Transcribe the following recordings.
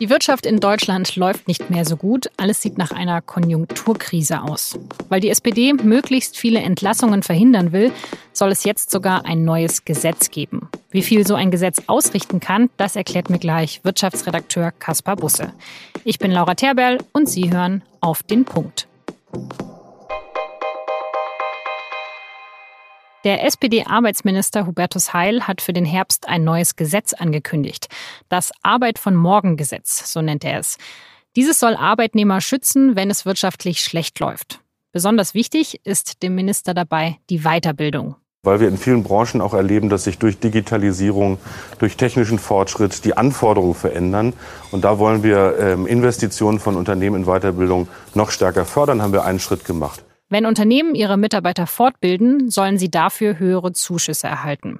Die Wirtschaft in Deutschland läuft nicht mehr so gut. Alles sieht nach einer Konjunkturkrise aus. Weil die SPD möglichst viele Entlassungen verhindern will, soll es jetzt sogar ein neues Gesetz geben. Wie viel so ein Gesetz ausrichten kann, das erklärt mir gleich Wirtschaftsredakteur Kaspar Busse. Ich bin Laura Terberl und Sie hören auf den Punkt. Der SPD-Arbeitsminister Hubertus Heil hat für den Herbst ein neues Gesetz angekündigt. Das Arbeit von Morgen Gesetz, so nennt er es. Dieses soll Arbeitnehmer schützen, wenn es wirtschaftlich schlecht läuft. Besonders wichtig ist dem Minister dabei die Weiterbildung. Weil wir in vielen Branchen auch erleben, dass sich durch Digitalisierung, durch technischen Fortschritt die Anforderungen verändern. Und da wollen wir ähm, Investitionen von Unternehmen in Weiterbildung noch stärker fördern, haben wir einen Schritt gemacht. Wenn Unternehmen ihre Mitarbeiter fortbilden, sollen sie dafür höhere Zuschüsse erhalten.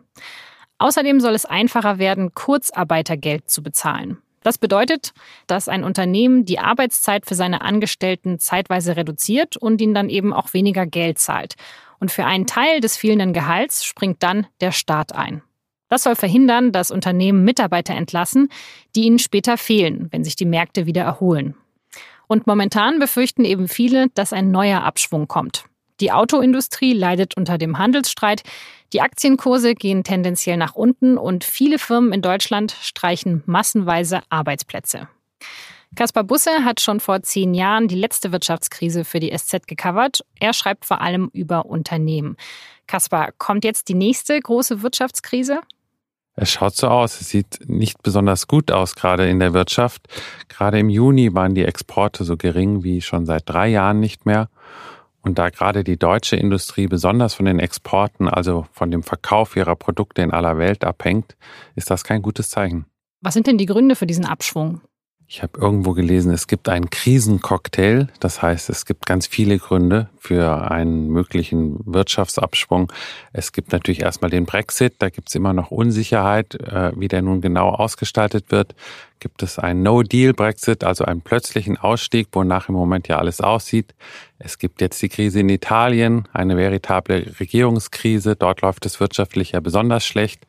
Außerdem soll es einfacher werden, Kurzarbeitergeld zu bezahlen. Das bedeutet, dass ein Unternehmen die Arbeitszeit für seine Angestellten zeitweise reduziert und ihnen dann eben auch weniger Geld zahlt. Und für einen Teil des fehlenden Gehalts springt dann der Staat ein. Das soll verhindern, dass Unternehmen Mitarbeiter entlassen, die ihnen später fehlen, wenn sich die Märkte wieder erholen. Und momentan befürchten eben viele, dass ein neuer Abschwung kommt. Die Autoindustrie leidet unter dem Handelsstreit, die Aktienkurse gehen tendenziell nach unten und viele Firmen in Deutschland streichen massenweise Arbeitsplätze. Kaspar Busse hat schon vor zehn Jahren die letzte Wirtschaftskrise für die SZ gecovert. Er schreibt vor allem über Unternehmen. Kaspar, kommt jetzt die nächste große Wirtschaftskrise? Es schaut so aus. Es sieht nicht besonders gut aus, gerade in der Wirtschaft. Gerade im Juni waren die Exporte so gering wie schon seit drei Jahren nicht mehr. Und da gerade die deutsche Industrie besonders von den Exporten, also von dem Verkauf ihrer Produkte in aller Welt abhängt, ist das kein gutes Zeichen. Was sind denn die Gründe für diesen Abschwung? Ich habe irgendwo gelesen, es gibt einen Krisencocktail. Das heißt, es gibt ganz viele Gründe für einen möglichen Wirtschaftsabschwung. Es gibt natürlich erstmal den Brexit. Da gibt es immer noch Unsicherheit, äh, wie der nun genau ausgestaltet wird. Gibt es einen No-Deal-Brexit, also einen plötzlichen Ausstieg, wonach im Moment ja alles aussieht. Es gibt jetzt die Krise in Italien, eine veritable Regierungskrise. Dort läuft es wirtschaftlich ja besonders schlecht.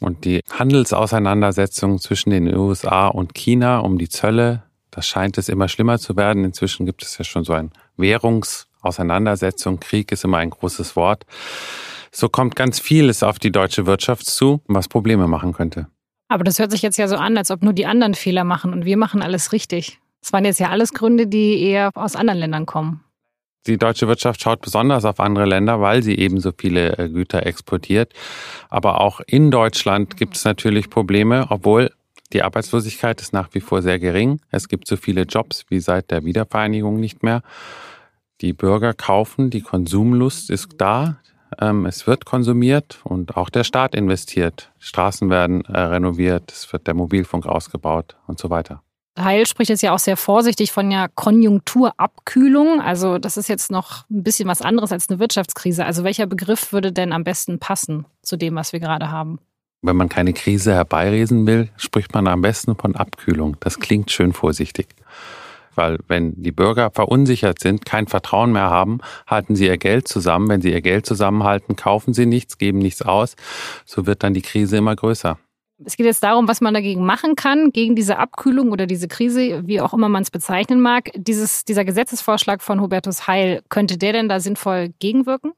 Und die Handelsauseinandersetzung zwischen den USA und China um die Zölle, das scheint es immer schlimmer zu werden. Inzwischen gibt es ja schon so ein Währungsauseinandersetzung. Krieg ist immer ein großes Wort. So kommt ganz vieles auf die deutsche Wirtschaft zu, was Probleme machen könnte. Aber das hört sich jetzt ja so an, als ob nur die anderen Fehler machen und wir machen alles richtig. Das waren jetzt ja alles Gründe, die eher aus anderen Ländern kommen. Die deutsche Wirtschaft schaut besonders auf andere Länder, weil sie eben so viele äh, Güter exportiert. Aber auch in Deutschland gibt es natürlich Probleme, obwohl die Arbeitslosigkeit ist nach wie vor sehr gering. Es gibt so viele Jobs wie seit der Wiedervereinigung nicht mehr. Die Bürger kaufen, die Konsumlust ist da. Ähm, es wird konsumiert und auch der Staat investiert. Straßen werden äh, renoviert, es wird der Mobilfunk ausgebaut und so weiter. Heil spricht jetzt ja auch sehr vorsichtig von der Konjunkturabkühlung. Also das ist jetzt noch ein bisschen was anderes als eine Wirtschaftskrise. Also welcher Begriff würde denn am besten passen zu dem, was wir gerade haben? Wenn man keine Krise herbeiresen will, spricht man am besten von Abkühlung. Das klingt schön vorsichtig. Weil wenn die Bürger verunsichert sind, kein Vertrauen mehr haben, halten sie ihr Geld zusammen. Wenn sie ihr Geld zusammenhalten, kaufen sie nichts, geben nichts aus. So wird dann die Krise immer größer. Es geht jetzt darum, was man dagegen machen kann, gegen diese Abkühlung oder diese Krise, wie auch immer man es bezeichnen mag. Dieses, dieser Gesetzesvorschlag von Hubertus Heil, könnte der denn da sinnvoll gegenwirken?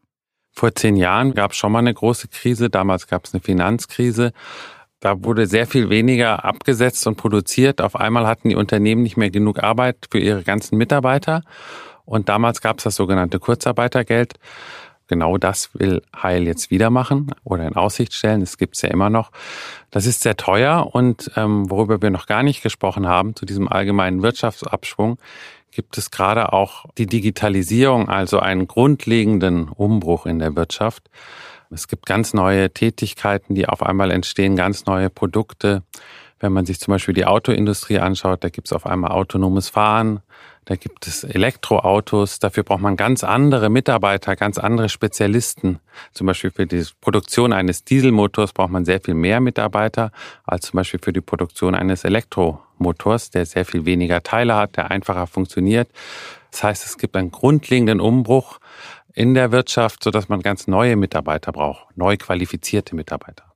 Vor zehn Jahren gab es schon mal eine große Krise. Damals gab es eine Finanzkrise. Da wurde sehr viel weniger abgesetzt und produziert. Auf einmal hatten die Unternehmen nicht mehr genug Arbeit für ihre ganzen Mitarbeiter. Und damals gab es das sogenannte Kurzarbeitergeld. Genau das will Heil jetzt wieder machen oder in Aussicht stellen. Das gibt es ja immer noch. Das ist sehr teuer und ähm, worüber wir noch gar nicht gesprochen haben, zu diesem allgemeinen Wirtschaftsabschwung, gibt es gerade auch die Digitalisierung, also einen grundlegenden Umbruch in der Wirtschaft. Es gibt ganz neue Tätigkeiten, die auf einmal entstehen, ganz neue Produkte. Wenn man sich zum Beispiel die Autoindustrie anschaut, da gibt es auf einmal autonomes Fahren, da gibt es Elektroautos. Dafür braucht man ganz andere Mitarbeiter, ganz andere Spezialisten. Zum Beispiel für die Produktion eines Dieselmotors braucht man sehr viel mehr Mitarbeiter als zum Beispiel für die Produktion eines Elektromotors, der sehr viel weniger Teile hat, der einfacher funktioniert. Das heißt, es gibt einen grundlegenden Umbruch in der Wirtschaft, sodass man ganz neue Mitarbeiter braucht, neu qualifizierte Mitarbeiter.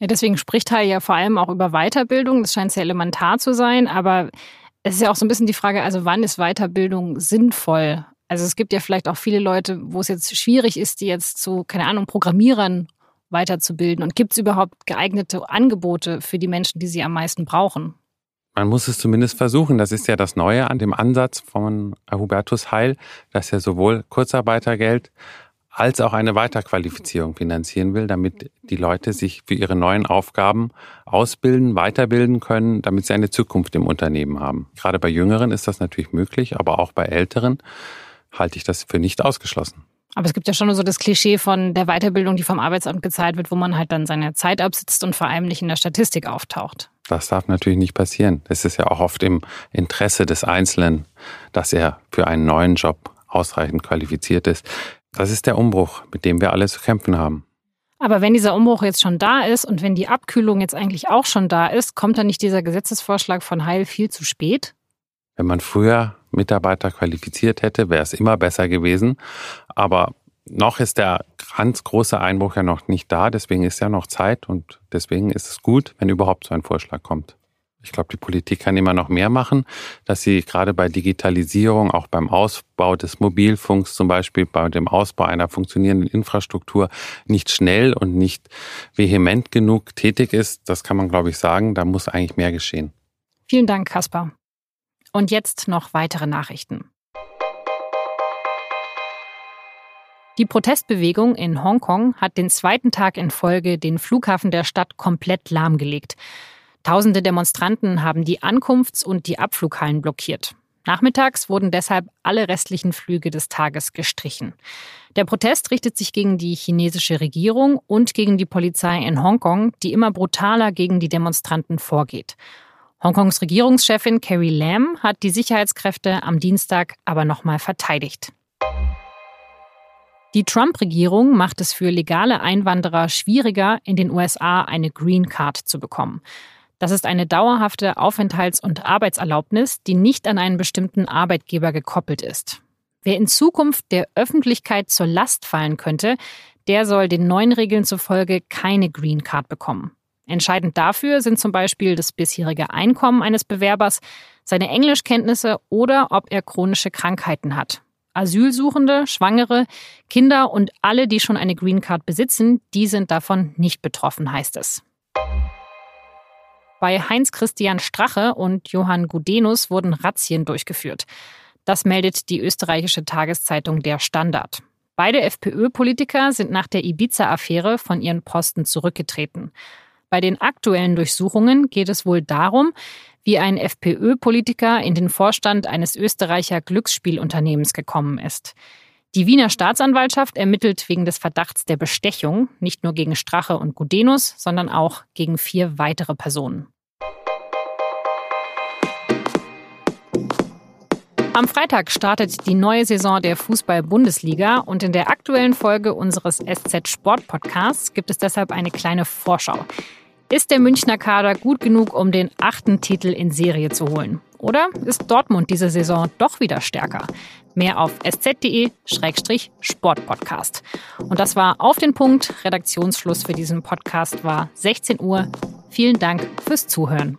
Ja, deswegen spricht Heil ja vor allem auch über Weiterbildung. Das scheint sehr elementar zu sein. Aber es ist ja auch so ein bisschen die Frage, also wann ist Weiterbildung sinnvoll? Also es gibt ja vielleicht auch viele Leute, wo es jetzt schwierig ist, die jetzt zu, keine Ahnung, Programmierern weiterzubilden. Und gibt es überhaupt geeignete Angebote für die Menschen, die sie am meisten brauchen? Man muss es zumindest versuchen. Das ist ja das Neue an dem Ansatz von Hubertus Heil, dass er sowohl Kurzarbeitergeld als auch eine Weiterqualifizierung finanzieren will, damit die Leute sich für ihre neuen Aufgaben ausbilden, weiterbilden können, damit sie eine Zukunft im Unternehmen haben. Gerade bei Jüngeren ist das natürlich möglich, aber auch bei Älteren halte ich das für nicht ausgeschlossen. Aber es gibt ja schon so das Klischee von der Weiterbildung, die vom Arbeitsamt gezahlt wird, wo man halt dann seine Zeit absitzt und vor allem nicht in der Statistik auftaucht. Das darf natürlich nicht passieren. Es ist ja auch oft im Interesse des Einzelnen, dass er für einen neuen Job ausreichend qualifiziert ist. Das ist der Umbruch, mit dem wir alle zu kämpfen haben. Aber wenn dieser Umbruch jetzt schon da ist und wenn die Abkühlung jetzt eigentlich auch schon da ist, kommt dann nicht dieser Gesetzesvorschlag von Heil viel zu spät? Wenn man früher Mitarbeiter qualifiziert hätte, wäre es immer besser gewesen. Aber noch ist der ganz große Einbruch ja noch nicht da, deswegen ist ja noch Zeit und deswegen ist es gut, wenn überhaupt so ein Vorschlag kommt. Ich glaube, die Politik kann immer noch mehr machen, dass sie gerade bei Digitalisierung, auch beim Ausbau des Mobilfunks zum Beispiel, bei dem Ausbau einer funktionierenden Infrastruktur nicht schnell und nicht vehement genug tätig ist. Das kann man, glaube ich, sagen. Da muss eigentlich mehr geschehen. Vielen Dank, Kaspar. Und jetzt noch weitere Nachrichten. Die Protestbewegung in Hongkong hat den zweiten Tag in Folge den Flughafen der Stadt komplett lahmgelegt. Tausende Demonstranten haben die Ankunfts- und die Abflughallen blockiert. Nachmittags wurden deshalb alle restlichen Flüge des Tages gestrichen. Der Protest richtet sich gegen die chinesische Regierung und gegen die Polizei in Hongkong, die immer brutaler gegen die Demonstranten vorgeht. Hongkongs Regierungschefin Carrie Lam hat die Sicherheitskräfte am Dienstag aber nochmal verteidigt. Die Trump-Regierung macht es für legale Einwanderer schwieriger, in den USA eine Green Card zu bekommen. Das ist eine dauerhafte Aufenthalts- und Arbeitserlaubnis, die nicht an einen bestimmten Arbeitgeber gekoppelt ist. Wer in Zukunft der Öffentlichkeit zur Last fallen könnte, der soll den neuen Regeln zufolge keine Green Card bekommen. Entscheidend dafür sind zum Beispiel das bisherige Einkommen eines Bewerbers, seine Englischkenntnisse oder ob er chronische Krankheiten hat. Asylsuchende, Schwangere, Kinder und alle, die schon eine Green Card besitzen, die sind davon nicht betroffen, heißt es. Bei Heinz-Christian Strache und Johann Gudenus wurden Razzien durchgeführt. Das meldet die österreichische Tageszeitung Der Standard. Beide FPÖ-Politiker sind nach der Ibiza-Affäre von ihren Posten zurückgetreten. Bei den aktuellen Durchsuchungen geht es wohl darum, wie ein FPÖ-Politiker in den Vorstand eines Österreicher Glücksspielunternehmens gekommen ist. Die Wiener Staatsanwaltschaft ermittelt wegen des Verdachts der Bestechung nicht nur gegen Strache und Gudenus, sondern auch gegen vier weitere Personen. Am Freitag startet die neue Saison der Fußball-Bundesliga und in der aktuellen Folge unseres SZ Sport Podcasts gibt es deshalb eine kleine Vorschau. Ist der Münchner Kader gut genug, um den achten Titel in Serie zu holen? Oder ist Dortmund diese Saison doch wieder stärker? Mehr auf sz.de-sportpodcast. Und das war auf den Punkt. Redaktionsschluss für diesen Podcast war 16 Uhr. Vielen Dank fürs Zuhören.